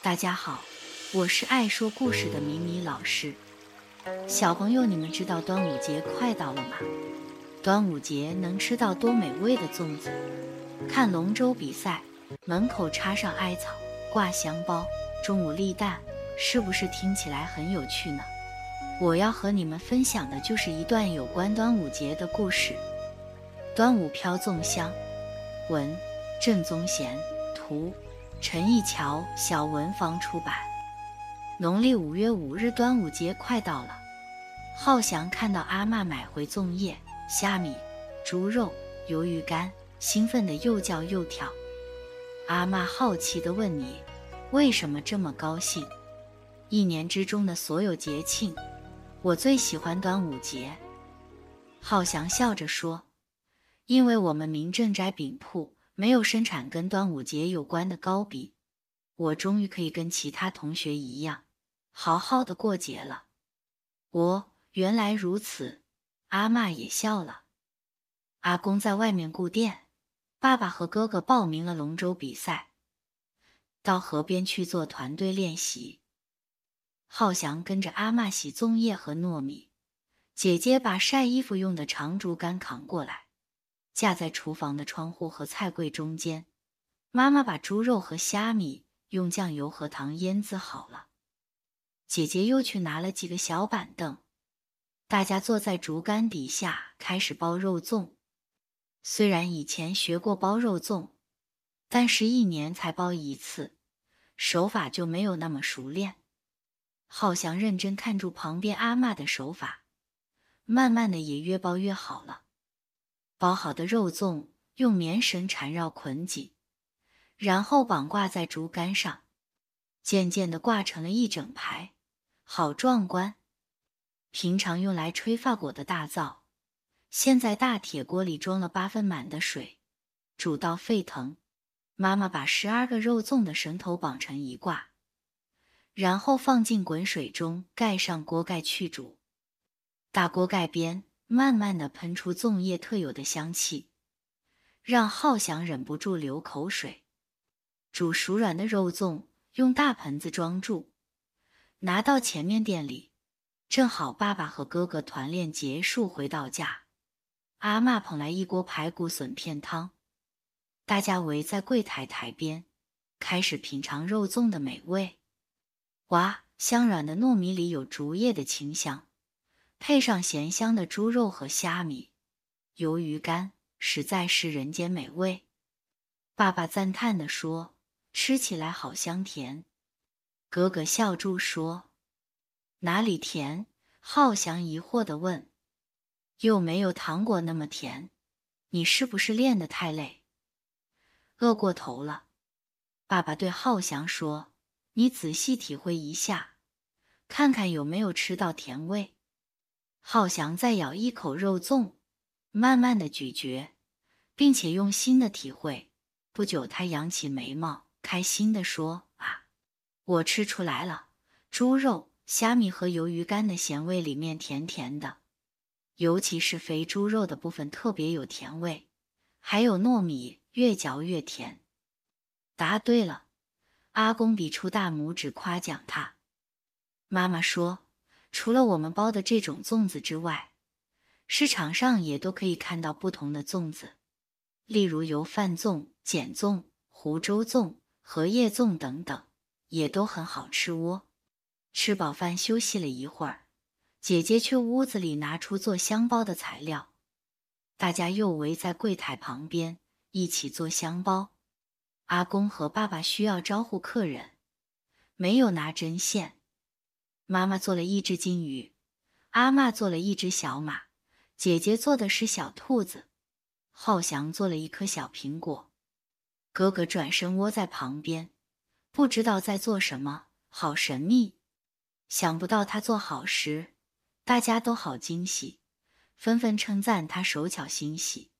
大家好，我是爱说故事的米米老师。小朋友，你们知道端午节快到了吗？端午节能吃到多美味的粽子，看龙舟比赛，门口插上艾草，挂香包，中午立蛋，是不是听起来很有趣呢？我要和你们分享的就是一段有关端午节的故事。端午飘粽香，文郑宗贤，图陈义桥，小文房出版。农历五月五日，端午节快到了。浩翔看到阿嬷买回粽叶、虾米、猪肉、鱿鱼干，兴奋的又叫又跳。阿嬷好奇地问你：“为什么这么高兴？”一年之中的所有节庆。我最喜欢端午节，浩翔笑着说：“因为我们民政斋饼铺没有生产跟端午节有关的糕饼，我终于可以跟其他同学一样，好好的过节了。”我原来如此，阿妈也笑了。阿公在外面顾店，爸爸和哥哥报名了龙舟比赛，到河边去做团队练习。浩翔跟着阿妈洗粽叶和糯米，姐姐把晒衣服用的长竹竿扛过来，架在厨房的窗户和菜柜中间。妈妈把猪肉和虾米用酱油和糖腌制好了，姐姐又去拿了几个小板凳，大家坐在竹竿底下开始包肉粽。虽然以前学过包肉粽，但是一年才包一次，手法就没有那么熟练。浩翔认真看住旁边阿嬷的手法，慢慢的也越包越好了。包好的肉粽用棉绳缠绕捆紧，然后绑挂在竹竿上，渐渐的挂成了一整排，好壮观。平常用来吹发果的大灶，现在大铁锅里装了八分满的水，煮到沸腾。妈妈把十二个肉粽的绳头绑成一挂。然后放进滚水中，盖上锅盖去煮。大锅盖边慢慢的喷出粽叶特有的香气，让浩翔忍不住流口水。煮熟软的肉粽用大盆子装住，拿到前面店里。正好爸爸和哥哥团练结束回到家，阿妈捧来一锅排骨笋片汤，大家围在柜台台边，开始品尝肉粽的美味。哇，香软的糯米里有竹叶的清香，配上咸香的猪肉和虾米、鱿鱼干，实在是人间美味。爸爸赞叹地说：“吃起来好香甜。”哥哥笑住说：“哪里甜？”浩翔疑惑地问：“又没有糖果那么甜，你是不是练得太累，饿过头了？”爸爸对浩翔说。你仔细体会一下，看看有没有吃到甜味。浩翔再咬一口肉粽，慢慢的咀嚼，并且用心的体会。不久，他扬起眉毛，开心的说：“啊，我吃出来了，猪肉、虾米和鱿鱼干的咸味里面甜甜的，尤其是肥猪肉的部分特别有甜味，还有糯米，越嚼越甜。”答对了。阿公比出大拇指夸奖他。妈妈说：“除了我们包的这种粽子之外，市场上也都可以看到不同的粽子，例如油饭粽、碱粽、湖州粽、荷叶粽等等，也都很好吃哦。”吃饱饭休息了一会儿，姐姐去屋子里拿出做香包的材料，大家又围在柜台旁边一起做香包。阿公和爸爸需要招呼客人，没有拿针线。妈妈做了一只金鱼，阿妈做了一只小马，姐姐做的是小兔子，浩翔做了一颗小苹果，哥哥转身窝在旁边，不知道在做什么，好神秘。想不到他做好时，大家都好惊喜，纷纷称赞他手巧心细，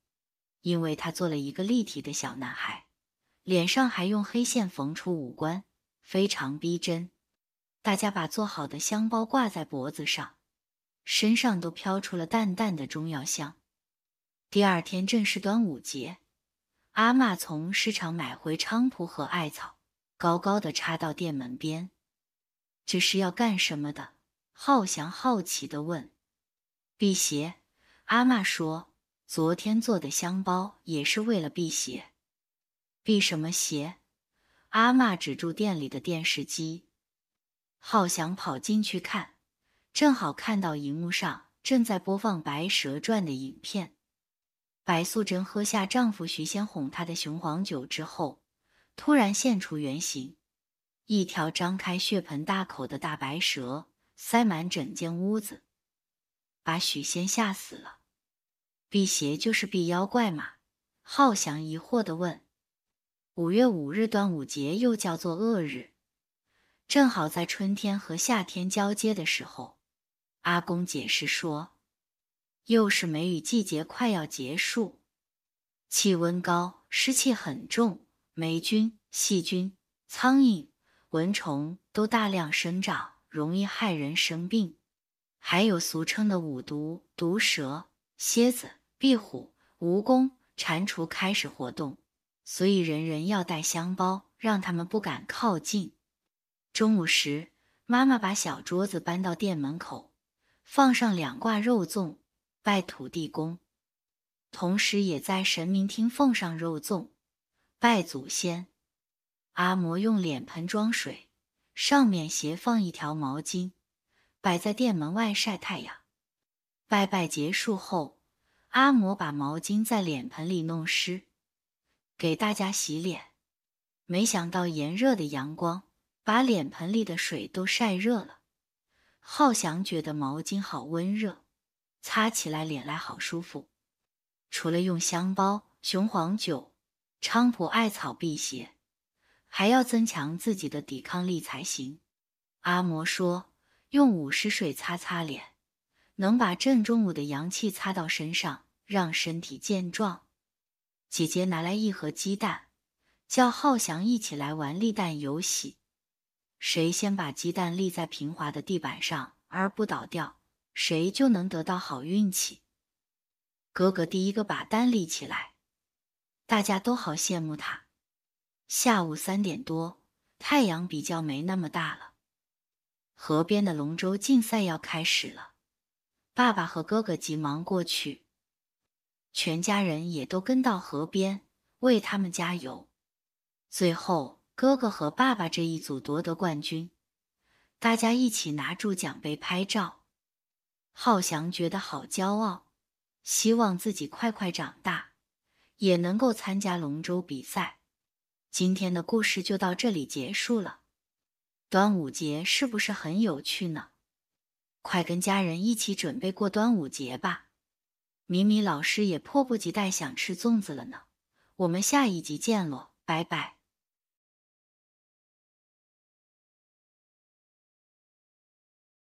因为他做了一个立体的小男孩。脸上还用黑线缝出五官，非常逼真。大家把做好的香包挂在脖子上，身上都飘出了淡淡的中药香。第二天正是端午节，阿妈从市场买回菖蒲和艾草，高高的插到店门边。这是要干什么的？浩翔好奇地问。辟邪。阿妈说，昨天做的香包也是为了辟邪。辟什么邪？阿妈指住店里的电视机。浩翔跑进去看，正好看到荧幕上正在播放《白蛇传》的影片。白素贞喝下丈夫徐仙哄她的雄黄酒之后，突然现出原形，一条张开血盆大口的大白蛇，塞满整间屋子，把许仙吓死了。辟邪就是辟妖怪嘛？浩翔疑惑地问。五月五日端午节又叫做恶日。正好在春天和夏天交接的时候，阿公解释说，又是梅雨季节快要结束，气温高，湿气很重，霉菌、细菌、苍蝇、蚊虫都大量生长，容易害人生病。还有俗称的五毒：毒蛇、蝎子、壁虎、蜈蚣、蟾蜍开始活动，所以人人要带香包，让他们不敢靠近。中午时，妈妈把小桌子搬到店门口，放上两挂肉粽，拜土地公，同时也在神明厅奉上肉粽，拜祖先。阿嬷用脸盆装水，上面斜放一条毛巾，摆在店门外晒太阳。拜拜结束后，阿嬷把毛巾在脸盆里弄湿，给大家洗脸。没想到炎热的阳光。把脸盆里的水都晒热了，浩翔觉得毛巾好温热，擦起来脸来好舒服。除了用香包、雄黄酒、菖蒲艾草辟邪，还要增强自己的抵抗力才行。阿嬷说，用午时水擦擦脸，能把正中午的阳气擦到身上，让身体健壮。姐姐拿来一盒鸡蛋，叫浩翔一起来玩立蛋游戏。谁先把鸡蛋立在平滑的地板上而不倒掉，谁就能得到好运气。哥哥第一个把蛋立起来，大家都好羡慕他。下午三点多，太阳比较没那么大了，河边的龙舟竞赛要开始了。爸爸和哥哥急忙过去，全家人也都跟到河边为他们加油。最后。哥哥和爸爸这一组夺得冠军，大家一起拿住奖杯拍照。浩翔觉得好骄傲，希望自己快快长大，也能够参加龙舟比赛。今天的故事就到这里结束了。端午节是不是很有趣呢？快跟家人一起准备过端午节吧！米米老师也迫不及待想吃粽子了呢。我们下一集见喽，拜拜。